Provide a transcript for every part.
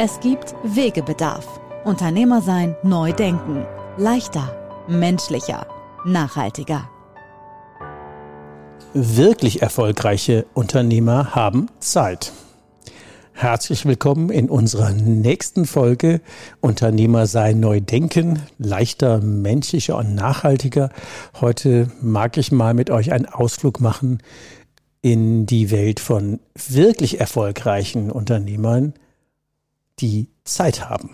Es gibt Wegebedarf. Unternehmer sein, neu denken. Leichter, menschlicher, nachhaltiger. Wirklich erfolgreiche Unternehmer haben Zeit. Herzlich willkommen in unserer nächsten Folge Unternehmer sein, neu denken, leichter, menschlicher und nachhaltiger. Heute mag ich mal mit euch einen Ausflug machen in die Welt von wirklich erfolgreichen Unternehmern, die Zeit haben.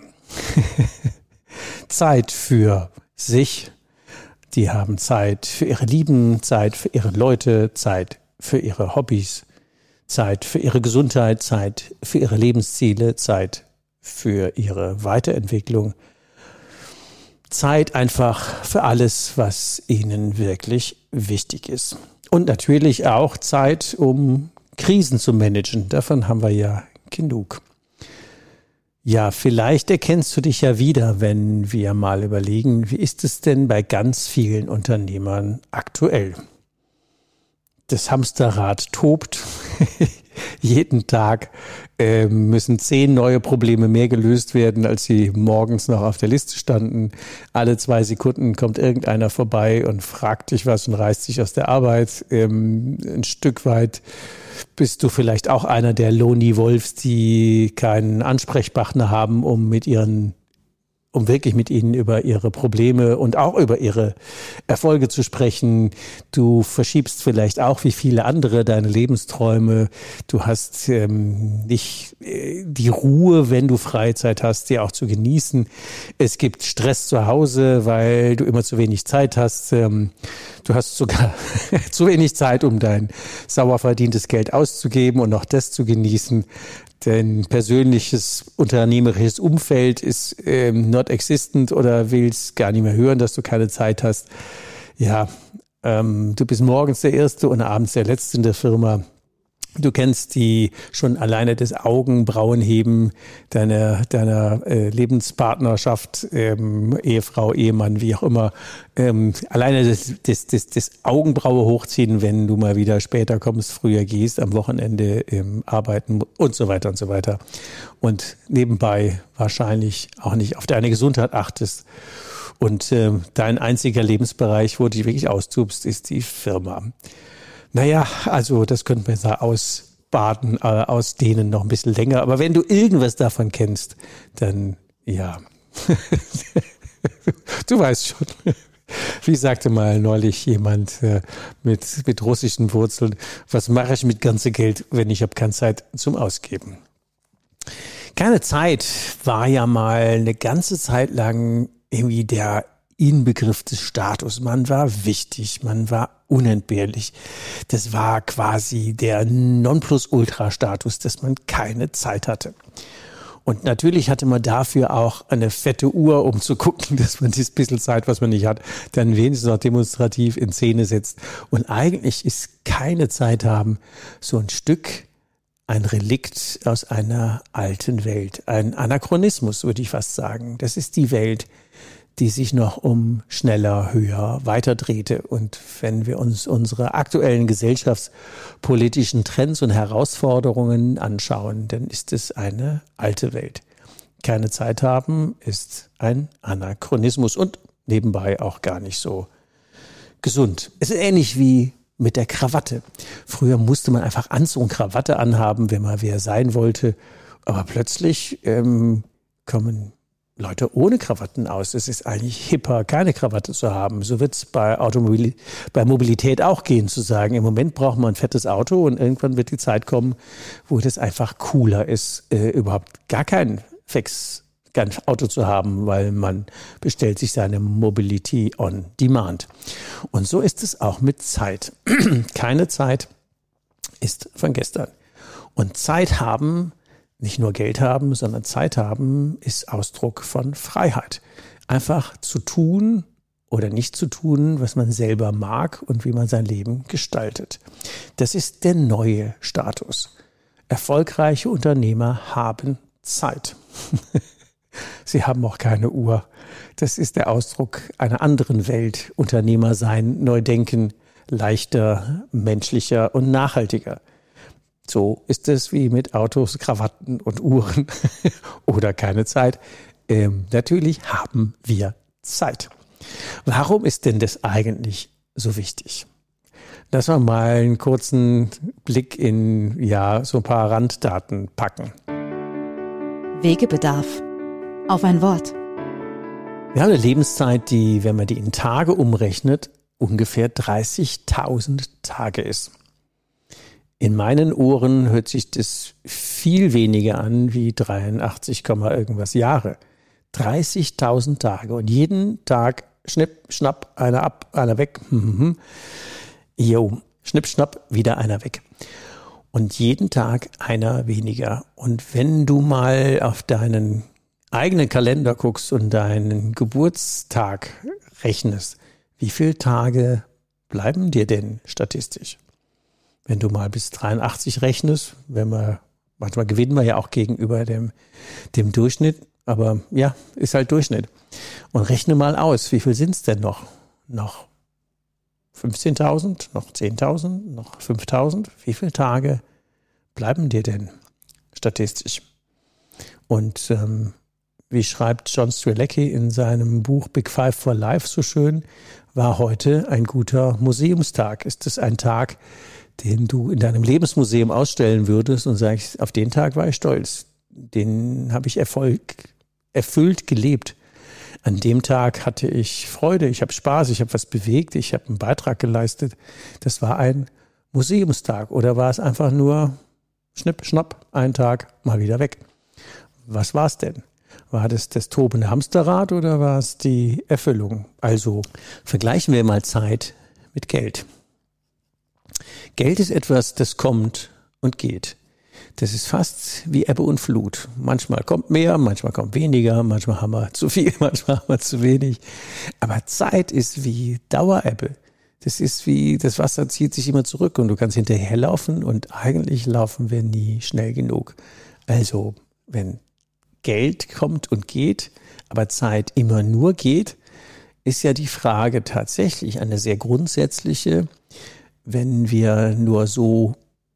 Zeit für sich, die haben Zeit für ihre Lieben, Zeit für ihre Leute, Zeit für ihre Hobbys, Zeit für ihre Gesundheit, Zeit für ihre Lebensziele, Zeit für ihre Weiterentwicklung. Zeit einfach für alles, was ihnen wirklich wichtig ist. Und natürlich auch Zeit, um Krisen zu managen. Davon haben wir ja genug. Ja, vielleicht erkennst du dich ja wieder, wenn wir mal überlegen, wie ist es denn bei ganz vielen Unternehmern aktuell? Das Hamsterrad tobt. Jeden Tag äh, müssen zehn neue Probleme mehr gelöst werden, als sie morgens noch auf der Liste standen. Alle zwei Sekunden kommt irgendeiner vorbei und fragt dich was und reißt sich aus der Arbeit. Ähm, ein Stück weit bist du vielleicht auch einer der Loni Wolfs, die keinen Ansprechpartner haben, um mit ihren um wirklich mit ihnen über ihre Probleme und auch über ihre Erfolge zu sprechen. Du verschiebst vielleicht auch wie viele andere deine Lebensträume. Du hast ähm, nicht äh, die Ruhe, wenn du Freizeit hast, die auch zu genießen. Es gibt Stress zu Hause, weil du immer zu wenig Zeit hast. Ähm, du hast sogar zu wenig Zeit, um dein sauer verdientes Geld auszugeben und noch das zu genießen. Dein persönliches unternehmerisches Umfeld ist ähm, not existent oder willst gar nicht mehr hören, dass du keine Zeit hast. Ja, ähm, du bist morgens der Erste und abends der Letzte in der Firma. Du kennst die schon alleine das Augenbrauenheben deiner, deiner äh, Lebenspartnerschaft, ähm, Ehefrau, Ehemann, wie auch immer. Ähm, alleine das, das, das, das Augenbraue hochziehen, wenn du mal wieder später kommst, früher gehst, am Wochenende ähm, arbeiten und so weiter und so weiter. Und nebenbei wahrscheinlich auch nicht auf deine Gesundheit achtest. Und äh, dein einziger Lebensbereich, wo du dich wirklich austubst, ist die Firma. Naja, also das könnte man da ausbaden, äh, ausdehnen noch ein bisschen länger. Aber wenn du irgendwas davon kennst, dann ja. du weißt schon. Wie sagte mal neulich jemand äh, mit, mit russischen Wurzeln, was mache ich mit ganzem Geld, wenn ich habe keine Zeit zum Ausgeben? Keine Zeit war ja mal eine ganze Zeit lang irgendwie der Inbegriff des Status. Man war wichtig, man war unentbehrlich. Das war quasi der Nonplusultra-Status, dass man keine Zeit hatte. Und natürlich hatte man dafür auch eine fette Uhr, um zu gucken, dass man dieses bisschen Zeit, was man nicht hat, dann wenigstens noch demonstrativ in Szene setzt. Und eigentlich ist keine Zeit haben so ein Stück ein Relikt aus einer alten Welt, ein Anachronismus, würde ich fast sagen. Das ist die Welt, die sich noch um schneller, höher weiter drehte. Und wenn wir uns unsere aktuellen gesellschaftspolitischen Trends und Herausforderungen anschauen, dann ist es eine alte Welt. Keine Zeit haben ist ein Anachronismus und nebenbei auch gar nicht so gesund. Es ist ähnlich wie mit der Krawatte. Früher musste man einfach Anzug und Krawatte anhaben, wenn man wer sein wollte. Aber plötzlich ähm, kommen Leute ohne Krawatten aus. Es ist eigentlich hipper, keine Krawatte zu haben. So wird es bei Automobil bei Mobilität auch gehen, zu sagen, im Moment braucht man ein fettes Auto und irgendwann wird die Zeit kommen, wo das einfach cooler ist, äh, überhaupt gar kein Fix kein Auto zu haben, weil man bestellt sich seine Mobility on Demand. Und so ist es auch mit Zeit. Keine Zeit ist von gestern. Und Zeit haben nicht nur Geld haben, sondern Zeit haben, ist Ausdruck von Freiheit. Einfach zu tun oder nicht zu tun, was man selber mag und wie man sein Leben gestaltet. Das ist der neue Status. Erfolgreiche Unternehmer haben Zeit. Sie haben auch keine Uhr. Das ist der Ausdruck einer anderen Welt. Unternehmer sein, neu denken, leichter, menschlicher und nachhaltiger. So ist es wie mit Autos, Krawatten und Uhren oder keine Zeit. Ähm, natürlich haben wir Zeit. Warum ist denn das eigentlich so wichtig? Lass wir mal einen kurzen Blick in ja so ein paar Randdaten packen. Wegebedarf. Auf ein Wort. Wir haben eine Lebenszeit, die, wenn man die in Tage umrechnet, ungefähr 30.000 Tage ist. In meinen Ohren hört sich das viel weniger an wie 83, irgendwas Jahre. 30.000 Tage und jeden Tag schnipp, schnapp, einer ab, einer weg. Mhm. Jo, schnipp, schnapp, wieder einer weg. Und jeden Tag einer weniger. Und wenn du mal auf deinen eigenen Kalender guckst und deinen Geburtstag rechnest, wie viele Tage bleiben dir denn statistisch? Wenn du mal bis 83 rechnest, wenn wir, manchmal gewinnen wir ja auch gegenüber dem, dem Durchschnitt, aber ja, ist halt Durchschnitt. Und rechne mal aus, wie viel sind es denn noch? Noch 15.000, noch 10.000, noch 5.000? Wie viele Tage bleiben dir denn statistisch? Und ähm, wie schreibt John Strelecki in seinem Buch Big Five for Life so schön, war heute ein guter Museumstag. Ist es ein Tag, den du in deinem Lebensmuseum ausstellen würdest und sagst, auf den Tag war ich stolz. Den habe ich Erfolg erfüllt gelebt. An dem Tag hatte ich Freude, ich habe Spaß, ich habe was bewegt, ich habe einen Beitrag geleistet. Das war ein Museumstag oder war es einfach nur schnipp, schnapp, ein Tag, mal wieder weg? Was war es denn? War das das tobende Hamsterrad oder war es die Erfüllung? Also vergleichen wir mal Zeit mit Geld. Geld ist etwas, das kommt und geht. Das ist fast wie Ebbe und Flut. Manchmal kommt mehr, manchmal kommt weniger, manchmal haben wir zu viel, manchmal haben wir zu wenig. Aber Zeit ist wie Dauerebbe. Das ist wie, das Wasser zieht sich immer zurück und du kannst hinterherlaufen und eigentlich laufen wir nie schnell genug. Also, wenn Geld kommt und geht, aber Zeit immer nur geht, ist ja die Frage tatsächlich eine sehr grundsätzliche, wenn wir nur so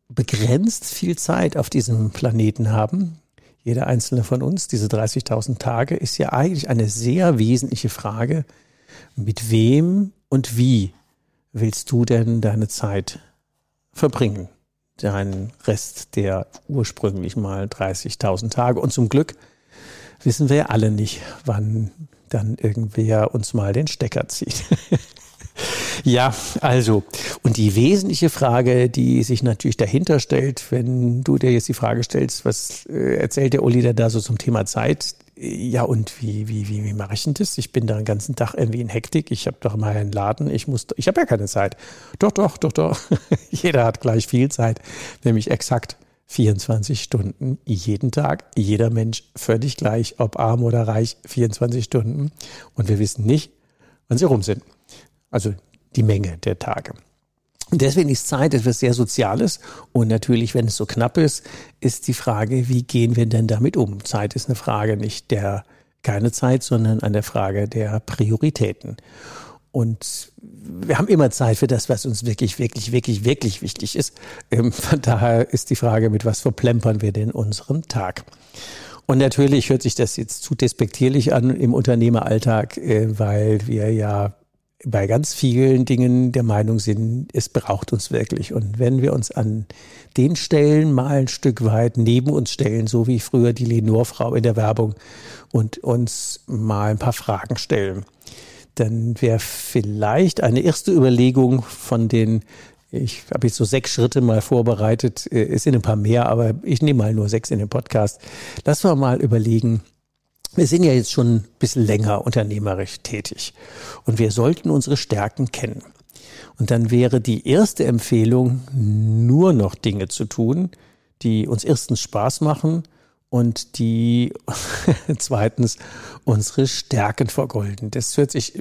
begrenzt viel Zeit auf diesem Planeten haben, jeder einzelne von uns, diese 30.000 Tage, ist ja eigentlich eine sehr wesentliche Frage. Mit wem und wie willst du denn deine Zeit verbringen? Deinen Rest der ursprünglich mal 30.000 Tage. Und zum Glück wissen wir ja alle nicht, wann dann irgendwer uns mal den Stecker zieht. Ja, also, und die wesentliche Frage, die sich natürlich dahinter stellt, wenn du dir jetzt die Frage stellst, was äh, erzählt der Uli da so zum Thema Zeit? Ja, und wie, wie, wie, wie mache ich denn das? Ich bin da den ganzen Tag irgendwie in Hektik. Ich habe doch mal einen Laden. Ich muss, ich habe ja keine Zeit. Doch, doch, doch, doch. Jeder hat gleich viel Zeit, nämlich exakt 24 Stunden jeden Tag. Jeder Mensch völlig gleich, ob arm oder reich, 24 Stunden. Und wir wissen nicht, wann sie rum sind. Also die Menge der Tage. Und deswegen ist Zeit etwas sehr Soziales. Und natürlich, wenn es so knapp ist, ist die Frage, wie gehen wir denn damit um? Zeit ist eine Frage nicht der keine Zeit, sondern eine Frage der Prioritäten. Und wir haben immer Zeit für das, was uns wirklich, wirklich, wirklich, wirklich wichtig ist. Ähm, von daher ist die Frage, mit was verplempern wir denn unseren Tag? Und natürlich hört sich das jetzt zu despektierlich an im Unternehmeralltag, äh, weil wir ja bei ganz vielen Dingen der Meinung sind, es braucht uns wirklich. Und wenn wir uns an den Stellen mal ein Stück weit neben uns stellen, so wie früher die Lenore-Frau in der Werbung, und uns mal ein paar Fragen stellen, dann wäre vielleicht eine erste Überlegung von den ich habe jetzt so sechs Schritte mal vorbereitet. Äh, es sind ein paar mehr, aber ich nehme mal nur sechs in den Podcast. Lass wir mal überlegen, wir sind ja jetzt schon ein bisschen länger unternehmerisch tätig und wir sollten unsere Stärken kennen. Und dann wäre die erste Empfehlung, nur noch Dinge zu tun, die uns erstens Spaß machen und die zweitens unsere Stärken vergolden. Das hört sich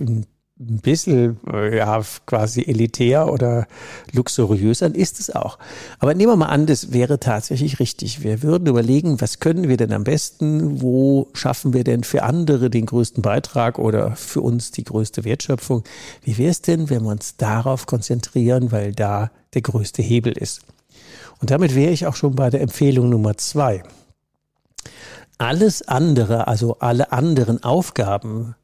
ein bisschen äh, ja quasi elitär oder luxuriös dann ist es auch. Aber nehmen wir mal an, das wäre tatsächlich richtig. Wir würden überlegen, was können wir denn am besten, wo schaffen wir denn für andere den größten Beitrag oder für uns die größte Wertschöpfung. Wie wäre es denn, wenn wir uns darauf konzentrieren, weil da der größte Hebel ist? Und damit wäre ich auch schon bei der Empfehlung Nummer zwei. Alles andere, also alle anderen Aufgaben,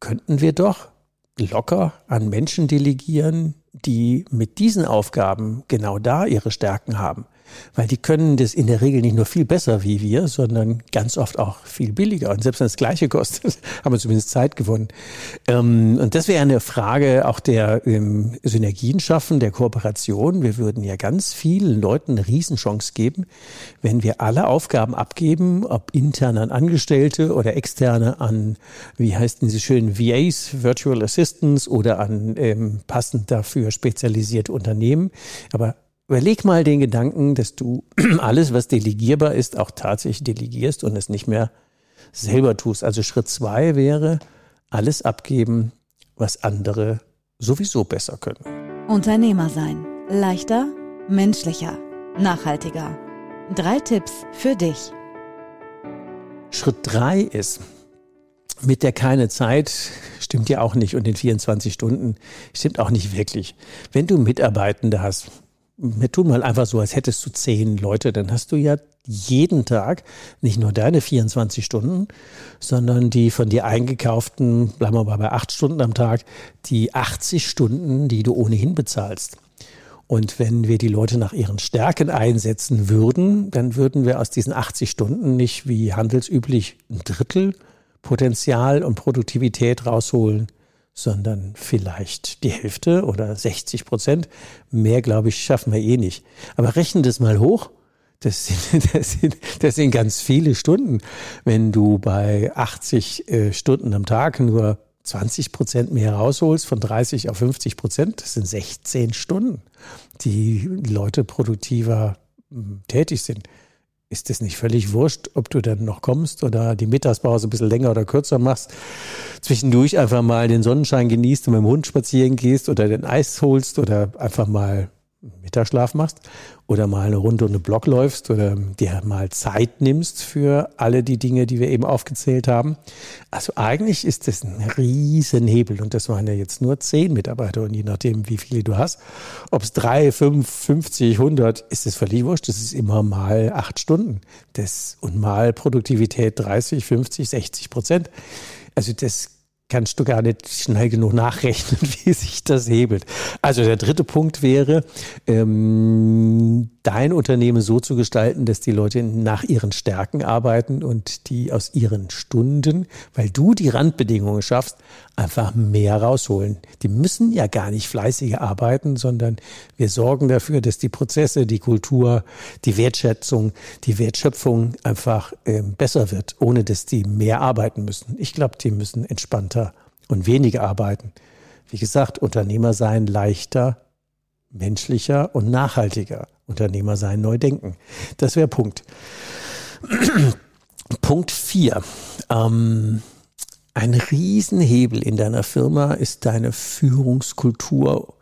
könnten wir doch locker an Menschen delegieren, die mit diesen Aufgaben genau da ihre Stärken haben. Weil die können das in der Regel nicht nur viel besser wie wir, sondern ganz oft auch viel billiger. Und selbst wenn es das Gleiche kostet, haben wir zumindest Zeit gewonnen. Ähm, und das wäre eine Frage auch der ähm, Synergien schaffen, der Kooperation. Wir würden ja ganz vielen Leuten eine Riesenchance geben, wenn wir alle Aufgaben abgeben, ob intern an Angestellte oder externe an, wie heißt diese schönen VAs, Virtual Assistants oder an ähm, passend dafür spezialisierte Unternehmen. Aber Überleg mal den Gedanken, dass du alles, was delegierbar ist, auch tatsächlich delegierst und es nicht mehr selber tust. Also Schritt zwei wäre, alles abgeben, was andere sowieso besser können. Unternehmer sein. Leichter, menschlicher, nachhaltiger. Drei Tipps für dich. Schritt drei ist, mit der keine Zeit stimmt ja auch nicht und den 24 Stunden stimmt auch nicht wirklich. Wenn du Mitarbeitende hast, wir tun mal einfach so, als hättest du zehn Leute, dann hast du ja jeden Tag nicht nur deine 24 Stunden, sondern die von dir eingekauften, bleiben wir mal bei acht Stunden am Tag, die 80 Stunden, die du ohnehin bezahlst. Und wenn wir die Leute nach ihren Stärken einsetzen würden, dann würden wir aus diesen 80 Stunden nicht wie handelsüblich ein Drittel Potenzial und Produktivität rausholen, sondern vielleicht die Hälfte oder 60 Prozent. Mehr, glaube ich, schaffen wir eh nicht. Aber rechnen das mal hoch. Das sind, das, sind, das sind ganz viele Stunden. Wenn du bei 80 äh, Stunden am Tag nur 20 Prozent mehr rausholst, von 30 auf 50 Prozent, das sind 16 Stunden, die Leute produktiver hm, tätig sind ist es nicht völlig wurscht, ob du dann noch kommst oder die Mittagspause ein bisschen länger oder kürzer machst, zwischendurch einfach mal den Sonnenschein genießt und mit dem Hund spazieren gehst oder den Eis holst oder einfach mal Mittagsschlaf machst oder mal eine Runde um den Block läufst oder dir mal Zeit nimmst für alle die Dinge, die wir eben aufgezählt haben. Also eigentlich ist das ein Riesenhebel und das waren ja jetzt nur zehn Mitarbeiter und je nachdem, wie viele du hast, ob es drei, fünf, 50, 100, ist es völlig wurscht. Das ist immer mal acht Stunden das, und mal Produktivität 30, 50, 60 Prozent. Also das kannst du gar nicht schnell genug nachrechnen, wie sich das hebelt. Also der dritte Punkt wäre, ähm, dein Unternehmen so zu gestalten, dass die Leute nach ihren Stärken arbeiten und die aus ihren Stunden, weil du die Randbedingungen schaffst, einfach mehr rausholen. Die müssen ja gar nicht fleißiger arbeiten, sondern wir sorgen dafür, dass die Prozesse, die Kultur, die Wertschätzung, die Wertschöpfung einfach äh, besser wird, ohne dass die mehr arbeiten müssen. Ich glaube, die müssen entspannter und weniger arbeiten. Wie gesagt, Unternehmer sein leichter, menschlicher und nachhaltiger. Unternehmer sein, neu denken. Das wäre Punkt. Punkt vier. Ähm, ein Riesenhebel in deiner Firma ist deine Führungskultur,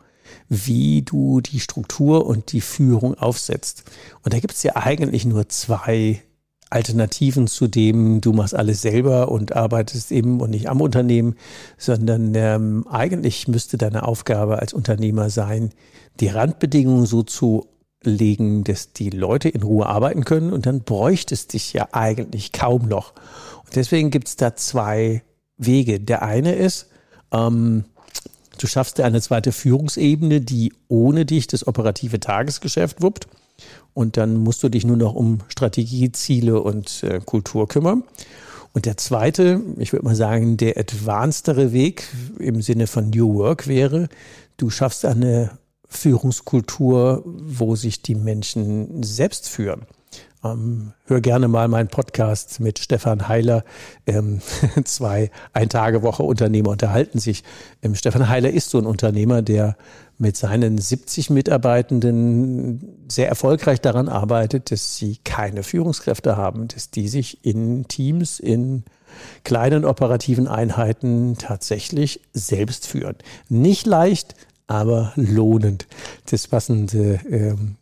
wie du die Struktur und die Führung aufsetzt. Und da gibt es ja eigentlich nur zwei Alternativen zu dem, du machst alles selber und arbeitest eben und nicht am Unternehmen, sondern ähm, eigentlich müsste deine Aufgabe als Unternehmer sein, die Randbedingungen so zu legen, dass die Leute in Ruhe arbeiten können und dann bräuchtest dich ja eigentlich kaum noch. Und deswegen gibt es da zwei Wege. Der eine ist, ähm, Du schaffst dir eine zweite Führungsebene, die ohne dich das operative Tagesgeschäft wuppt. Und dann musst du dich nur noch um Strategie, Ziele und äh, Kultur kümmern. Und der zweite, ich würde mal sagen, der advancedere Weg im Sinne von New Work wäre, du schaffst eine Führungskultur, wo sich die Menschen selbst führen. Ähm, hör gerne mal meinen Podcast mit Stefan Heiler. Ähm, zwei Ein-Tage-Woche-Unternehmer unterhalten sich. Ähm, Stefan Heiler ist so ein Unternehmer, der mit seinen 70 Mitarbeitenden sehr erfolgreich daran arbeitet, dass sie keine Führungskräfte haben, dass die sich in Teams, in kleinen operativen Einheiten tatsächlich selbst führen. Nicht leicht, aber lohnend. Das passende ähm,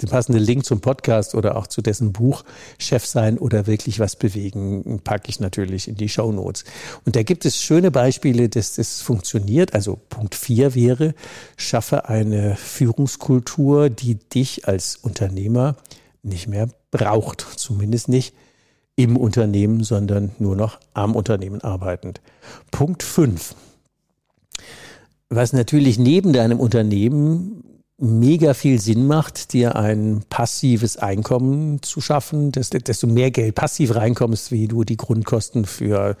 den passenden Link zum Podcast oder auch zu dessen Buch Chef sein oder wirklich was bewegen, packe ich natürlich in die Show Notes. Und da gibt es schöne Beispiele, dass das funktioniert. Also Punkt vier wäre, schaffe eine Führungskultur, die dich als Unternehmer nicht mehr braucht. Zumindest nicht im Unternehmen, sondern nur noch am Unternehmen arbeitend. Punkt fünf. Was natürlich neben deinem Unternehmen mega viel Sinn macht, dir ein passives Einkommen zu schaffen, desto, mehr Geld passiv reinkommst, wie du die Grundkosten für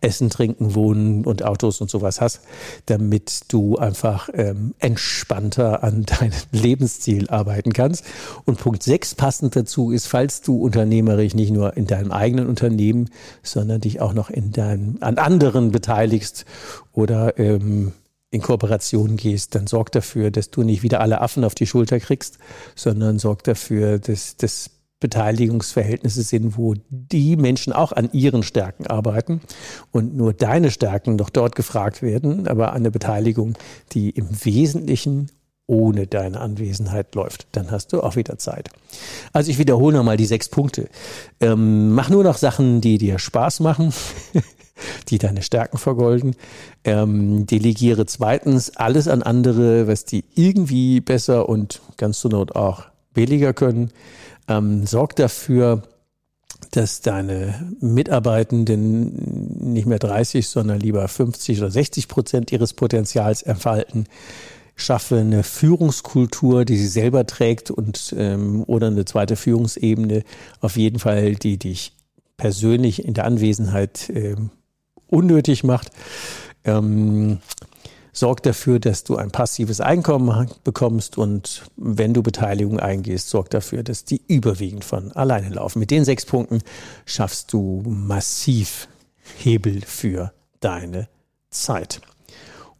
Essen, Trinken, Wohnen und Autos und sowas hast, damit du einfach ähm, entspannter an deinem Lebensziel arbeiten kannst. Und Punkt 6 passend dazu ist, falls du unternehmerisch nicht nur in deinem eigenen Unternehmen, sondern dich auch noch in deinem, an anderen beteiligst oder ähm, in Kooperation gehst, dann sorg dafür, dass du nicht wieder alle Affen auf die Schulter kriegst, sondern sorg dafür, dass das Beteiligungsverhältnisse sind, wo die Menschen auch an ihren Stärken arbeiten und nur deine Stärken noch dort gefragt werden, aber eine Beteiligung, die im Wesentlichen ohne deine Anwesenheit läuft. Dann hast du auch wieder Zeit. Also ich wiederhole nochmal die sechs Punkte. Ähm, mach nur noch Sachen, die dir Spaß machen. die deine Stärken vergolden. Ähm, delegiere zweitens alles an andere, was die irgendwie besser und ganz zur Not auch billiger können. Ähm, sorg dafür, dass deine Mitarbeitenden nicht mehr 30, sondern lieber 50 oder 60 Prozent ihres Potenzials entfalten. Schaffe eine Führungskultur, die sie selber trägt und ähm, oder eine zweite Führungsebene, auf jeden Fall, die dich persönlich in der Anwesenheit ähm, unnötig macht. Ähm, sorgt dafür, dass du ein passives Einkommen bekommst und wenn du Beteiligung eingehst, sorgt dafür, dass die überwiegend von alleine laufen. Mit den sechs Punkten schaffst du massiv Hebel für deine Zeit.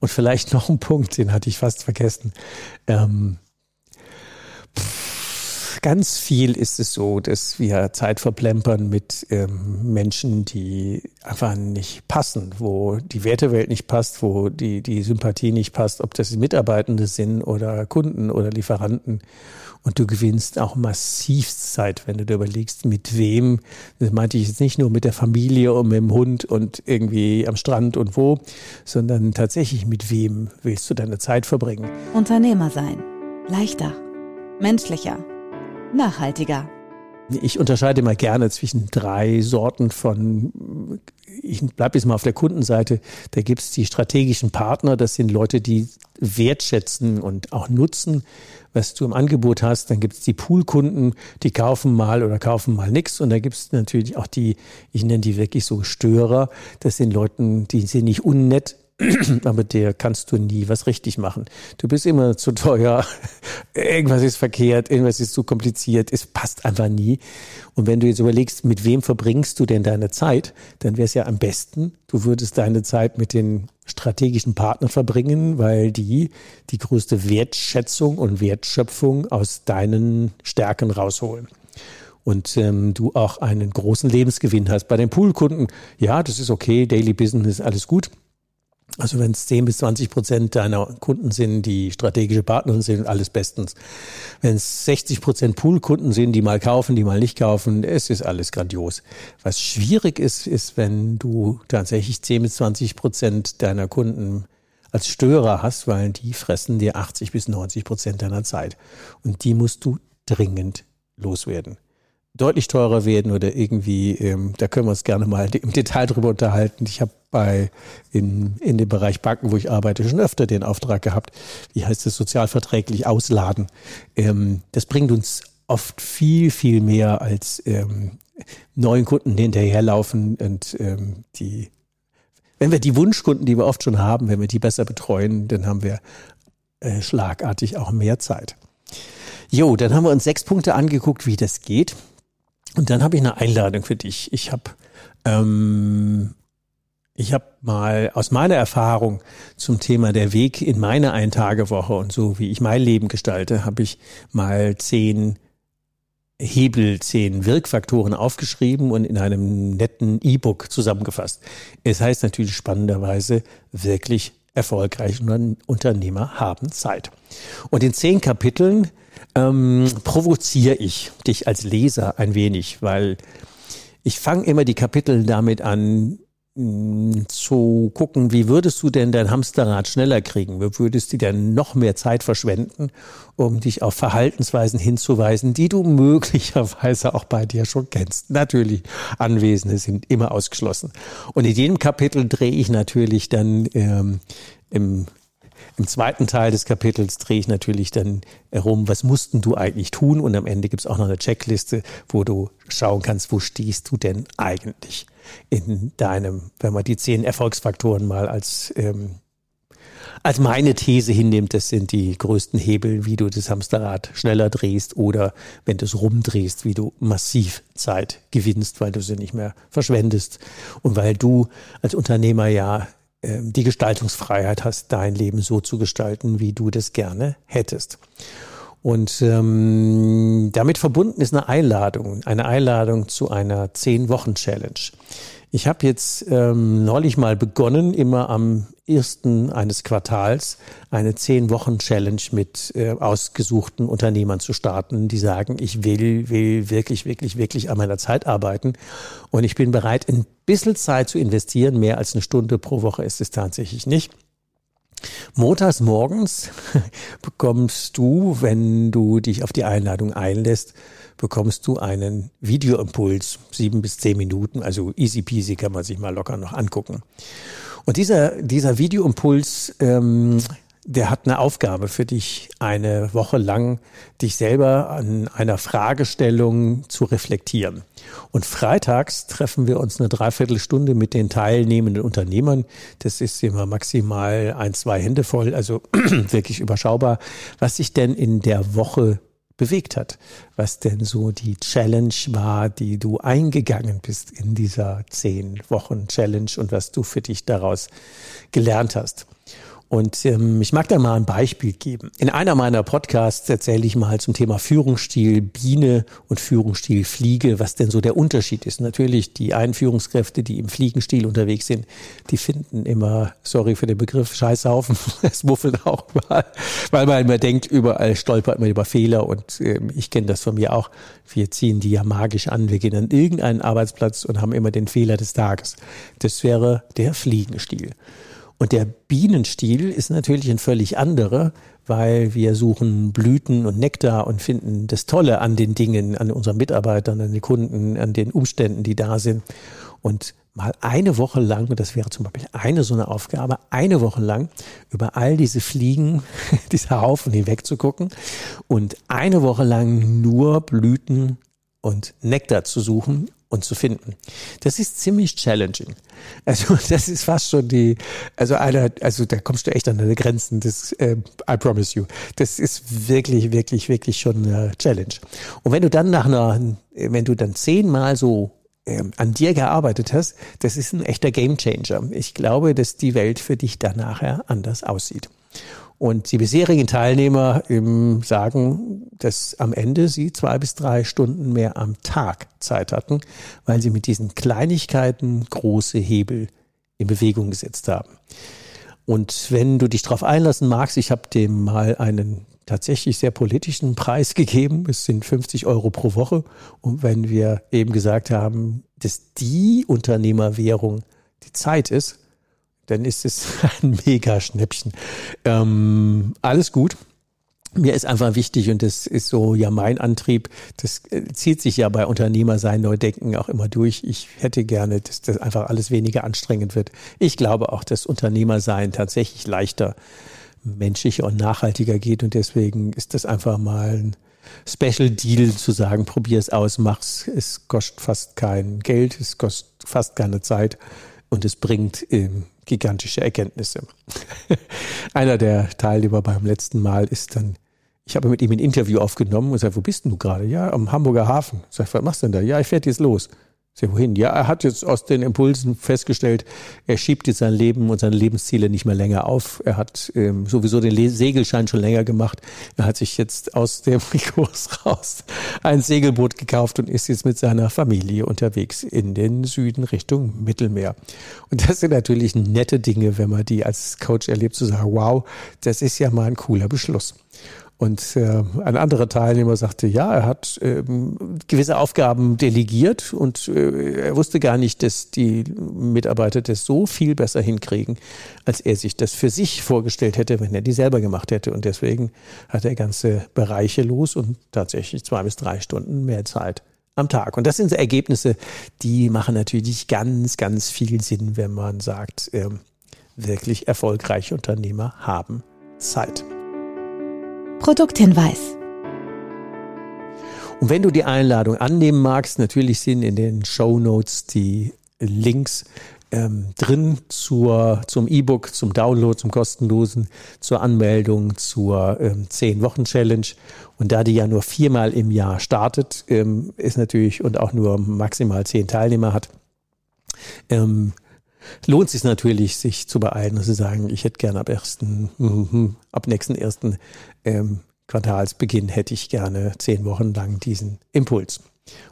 Und vielleicht noch ein Punkt, den hatte ich fast vergessen. Ähm, ganz viel ist es so, dass wir Zeit verplempern mit ähm, Menschen, die einfach nicht passen, wo die Wertewelt nicht passt, wo die, die Sympathie nicht passt, ob das Mitarbeitende sind oder Kunden oder Lieferanten. Und du gewinnst auch massiv Zeit, wenn du dir überlegst, mit wem. Das meinte ich jetzt nicht nur mit der Familie und mit dem Hund und irgendwie am Strand und wo, sondern tatsächlich mit wem willst du deine Zeit verbringen. Unternehmer sein. Leichter. Menschlicher nachhaltiger. Ich unterscheide mal gerne zwischen drei Sorten von, ich bleibe jetzt mal auf der Kundenseite, da gibt es die strategischen Partner, das sind Leute, die wertschätzen und auch nutzen, was du im Angebot hast. Dann gibt es die Poolkunden, die kaufen mal oder kaufen mal nichts. Und da gibt es natürlich auch die, ich nenne die wirklich so Störer, das sind Leute, die sind nicht unnett, aber der kannst du nie was richtig machen. Du bist immer zu teuer, irgendwas ist verkehrt, irgendwas ist zu kompliziert, es passt einfach nie. Und wenn du jetzt überlegst, mit wem verbringst du denn deine Zeit, dann wäre es ja am besten, du würdest deine Zeit mit den strategischen Partnern verbringen, weil die die größte Wertschätzung und Wertschöpfung aus deinen Stärken rausholen und ähm, du auch einen großen Lebensgewinn hast. Bei den Poolkunden, ja, das ist okay, Daily Business, alles gut. Also wenn es 10 bis 20 Prozent deiner Kunden sind, die strategische Partner sind, alles bestens. Wenn es 60 Prozent Poolkunden sind, die mal kaufen, die mal nicht kaufen, es ist alles grandios. Was schwierig ist, ist, wenn du tatsächlich 10 bis 20 Prozent deiner Kunden als Störer hast, weil die fressen dir 80 bis 90 Prozent deiner Zeit. Und die musst du dringend loswerden. Deutlich teurer werden oder irgendwie, ähm, da können wir uns gerne mal im Detail drüber unterhalten. Ich habe bei in, in dem Bereich Banken, wo ich arbeite, schon öfter den Auftrag gehabt, wie heißt es, sozialverträglich ausladen. Ähm, das bringt uns oft viel, viel mehr als ähm, neuen Kunden hinterherlaufen und ähm, die wenn wir die Wunschkunden, die wir oft schon haben, wenn wir die besser betreuen, dann haben wir äh, schlagartig auch mehr Zeit. Jo, dann haben wir uns sechs Punkte angeguckt, wie das geht. Und dann habe ich eine Einladung für dich. Ich habe ähm, ich habe mal aus meiner Erfahrung zum Thema der Weg in meine Eintagewoche und so, wie ich mein Leben gestalte, habe ich mal zehn Hebel, zehn Wirkfaktoren aufgeschrieben und in einem netten E-Book zusammengefasst. Es heißt natürlich spannenderweise wirklich erfolgreiche Unternehmer haben Zeit. Und in zehn Kapiteln ähm, provoziere ich dich als Leser ein wenig, weil ich fange immer die Kapitel damit an, mm, zu gucken, wie würdest du denn dein Hamsterrad schneller kriegen? Wie würdest du denn noch mehr Zeit verschwenden, um dich auf Verhaltensweisen hinzuweisen, die du möglicherweise auch bei dir schon kennst? Natürlich, Anwesende sind immer ausgeschlossen. Und in jedem Kapitel drehe ich natürlich dann ähm, im im zweiten Teil des Kapitels drehe ich natürlich dann herum, was mussten du eigentlich tun? Und am Ende gibt es auch noch eine Checkliste, wo du schauen kannst, wo stehst du denn eigentlich in deinem, wenn man die zehn Erfolgsfaktoren mal als, ähm, als meine These hinnimmt, das sind die größten Hebel, wie du das Hamsterrad schneller drehst oder wenn du es rumdrehst, wie du massiv Zeit gewinnst, weil du sie nicht mehr verschwendest und weil du als Unternehmer ja die Gestaltungsfreiheit hast, dein Leben so zu gestalten, wie du das gerne hättest. Und ähm, damit verbunden ist eine Einladung, eine Einladung zu einer zehn-Wochen-Challenge. Ich habe jetzt ähm, neulich mal begonnen, immer am ersten eines Quartals eine zehn Wochen Challenge mit äh, ausgesuchten Unternehmern zu starten, die sagen, ich will, will wirklich, wirklich, wirklich an meiner Zeit arbeiten und ich bin bereit, ein bisschen Zeit zu investieren. Mehr als eine Stunde pro Woche ist es tatsächlich nicht. Montags morgens bekommst du, wenn du dich auf die Einladung einlässt, bekommst du einen Videoimpuls, sieben bis zehn Minuten, also easy peasy kann man sich mal locker noch angucken. Und dieser, dieser Videoimpuls, ähm, der hat eine Aufgabe für dich, eine Woche lang dich selber an einer Fragestellung zu reflektieren. Und freitags treffen wir uns eine Dreiviertelstunde mit den teilnehmenden Unternehmern. Das ist immer maximal ein, zwei Hände voll, also wirklich überschaubar, was sich denn in der Woche bewegt hat, was denn so die Challenge war, die du eingegangen bist in dieser zehn Wochen Challenge und was du für dich daraus gelernt hast. Und ähm, ich mag da mal ein Beispiel geben. In einer meiner Podcasts erzähle ich mal zum Thema Führungsstil Biene und Führungsstil Fliege, was denn so der Unterschied ist. Natürlich die einen Führungskräfte, die im Fliegenstil unterwegs sind, die finden immer, sorry für den Begriff, Scheißhaufen, es muffelt auch mal, weil man immer denkt, überall stolpert man über Fehler und ähm, ich kenne das von mir auch. Wir ziehen die ja magisch an. Wir gehen an irgendeinen Arbeitsplatz und haben immer den Fehler des Tages. Das wäre der Fliegenstil. Und der Bienenstil ist natürlich ein völlig anderer, weil wir suchen Blüten und Nektar und finden das Tolle an den Dingen, an unseren Mitarbeitern, an den Kunden, an den Umständen, die da sind. Und mal eine Woche lang, das wäre zum Beispiel eine so eine Aufgabe, eine Woche lang über all diese Fliegen, diese Haufen hinweg zu gucken und eine Woche lang nur Blüten und Nektar zu suchen und zu finden. Das ist ziemlich challenging. Also das ist fast schon die, also einer, also da kommst du echt an deine Grenzen. Das, äh, I promise you. Das ist wirklich, wirklich, wirklich schon eine Challenge. Und wenn du dann nach einer, wenn du dann zehnmal so ähm, an dir gearbeitet hast, das ist ein echter Gamechanger. Ich glaube, dass die Welt für dich dann nachher anders aussieht. Und die bisherigen Teilnehmer ähm, sagen, dass am Ende sie zwei bis drei Stunden mehr am Tag Zeit hatten, weil sie mit diesen Kleinigkeiten große Hebel in Bewegung gesetzt haben. Und wenn du dich darauf einlassen magst, ich habe dem mal einen tatsächlich sehr politischen Preis gegeben. Es sind 50 Euro pro Woche. Und wenn wir eben gesagt haben, dass die Unternehmerwährung die Zeit ist, dann ist es ein mega Schnäppchen. Ähm, alles gut. mir ist einfach wichtig und das ist so ja mein Antrieb. Das äh, zieht sich ja bei Unternehmer sein Neudenken auch immer durch. Ich hätte gerne, dass das einfach alles weniger anstrengend wird. Ich glaube auch, dass Unternehmersein tatsächlich leichter, menschlicher und nachhaltiger geht und deswegen ist das einfach mal ein Special Deal zu sagen, probier es aus, mach's. Es kostet fast kein Geld, es kostet fast keine Zeit und es bringt gigantische Erkenntnisse. Einer der Teilnehmer beim letzten Mal ist dann ich habe mit ihm ein Interview aufgenommen und sage, wo bist denn du gerade? Ja, am Hamburger Hafen. Sage, was machst du denn da? Ja, ich fährt jetzt los. Sage, wohin? Ja, er hat jetzt aus den Impulsen festgestellt, er schiebt jetzt sein Leben und seine Lebensziele nicht mehr länger auf. Er hat ähm, sowieso den Le Segelschein schon länger gemacht. Er hat sich jetzt aus dem Kurs raus ein Segelboot gekauft und ist jetzt mit seiner Familie unterwegs in den Süden Richtung Mittelmeer. Und das sind natürlich nette Dinge, wenn man die als Coach erlebt, zu sagen, wow, das ist ja mal ein cooler Beschluss. Und äh, ein anderer Teilnehmer sagte, ja, er hat ähm, gewisse Aufgaben delegiert und äh, er wusste gar nicht, dass die Mitarbeiter das so viel besser hinkriegen, als er sich das für sich vorgestellt hätte, wenn er die selber gemacht hätte. Und deswegen hat er ganze Bereiche los und tatsächlich zwei bis drei Stunden mehr Zeit am Tag. Und das sind Ergebnisse, die machen natürlich ganz, ganz viel Sinn, wenn man sagt, äh, wirklich erfolgreiche Unternehmer haben Zeit. Produkthinweis. Und wenn du die Einladung annehmen magst, natürlich sind in den Show Notes die Links ähm, drin zur, zum E-Book, zum Download, zum kostenlosen, zur Anmeldung, zur ähm, 10-Wochen-Challenge. Und da die ja nur viermal im Jahr startet, ähm, ist natürlich und auch nur maximal zehn Teilnehmer hat, ähm, lohnt sich natürlich, sich zu beeilen und zu sagen, ich hätte gerne ab ersten, mm, ab nächsten ersten ähm, Quartalsbeginn hätte ich gerne zehn Wochen lang diesen Impuls.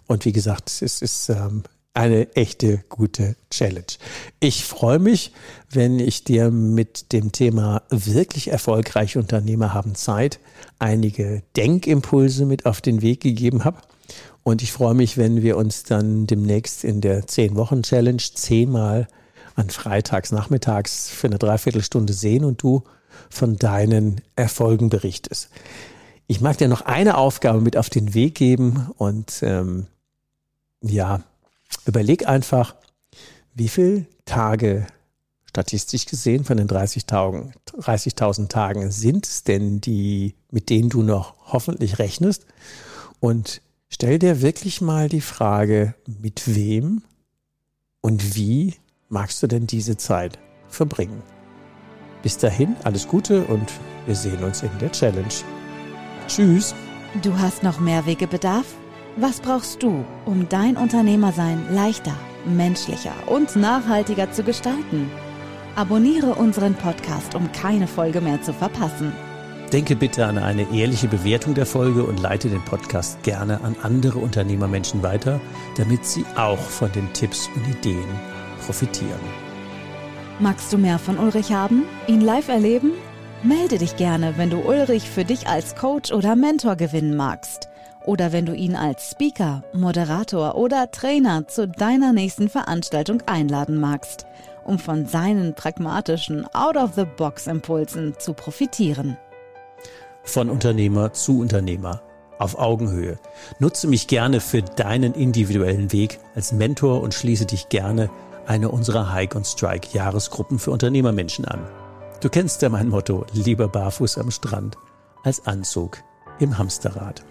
Und wie gesagt, es ist ähm, eine echte gute Challenge. Ich freue mich, wenn ich dir mit dem Thema wirklich erfolgreiche Unternehmer haben Zeit einige Denkimpulse mit auf den Weg gegeben habe. Und ich freue mich, wenn wir uns dann demnächst in der 10-Wochen-Challenge zehnmal an freitags nachmittags für eine Dreiviertelstunde sehen und du von deinen Erfolgen berichtest. Ich mag dir noch eine Aufgabe mit auf den Weg geben und ähm, ja, überleg einfach, wie viele Tage statistisch gesehen von den 30.000 30 Tagen sind es denn die, mit denen du noch hoffentlich rechnest? Und stell dir wirklich mal die Frage, mit wem und wie magst du denn diese Zeit verbringen? Bis dahin, alles Gute und wir sehen uns in der Challenge. Tschüss. Du hast noch mehr Wegebedarf? Was brauchst du, um dein Unternehmersein leichter, menschlicher und nachhaltiger zu gestalten? Abonniere unseren Podcast, um keine Folge mehr zu verpassen. Denke bitte an eine ehrliche Bewertung der Folge und leite den Podcast gerne an andere Unternehmermenschen weiter, damit sie auch von den Tipps und Ideen profitieren. Magst du mehr von Ulrich haben? Ihn live erleben? Melde dich gerne, wenn du Ulrich für dich als Coach oder Mentor gewinnen magst. Oder wenn du ihn als Speaker, Moderator oder Trainer zu deiner nächsten Veranstaltung einladen magst, um von seinen pragmatischen Out-of-the-Box-Impulsen zu profitieren. Von Unternehmer zu Unternehmer auf Augenhöhe. Nutze mich gerne für deinen individuellen Weg als Mentor und schließe dich gerne eine unserer Hike und Strike Jahresgruppen für Unternehmermenschen an. Du kennst ja mein Motto, lieber barfuß am Strand als Anzug im Hamsterrad.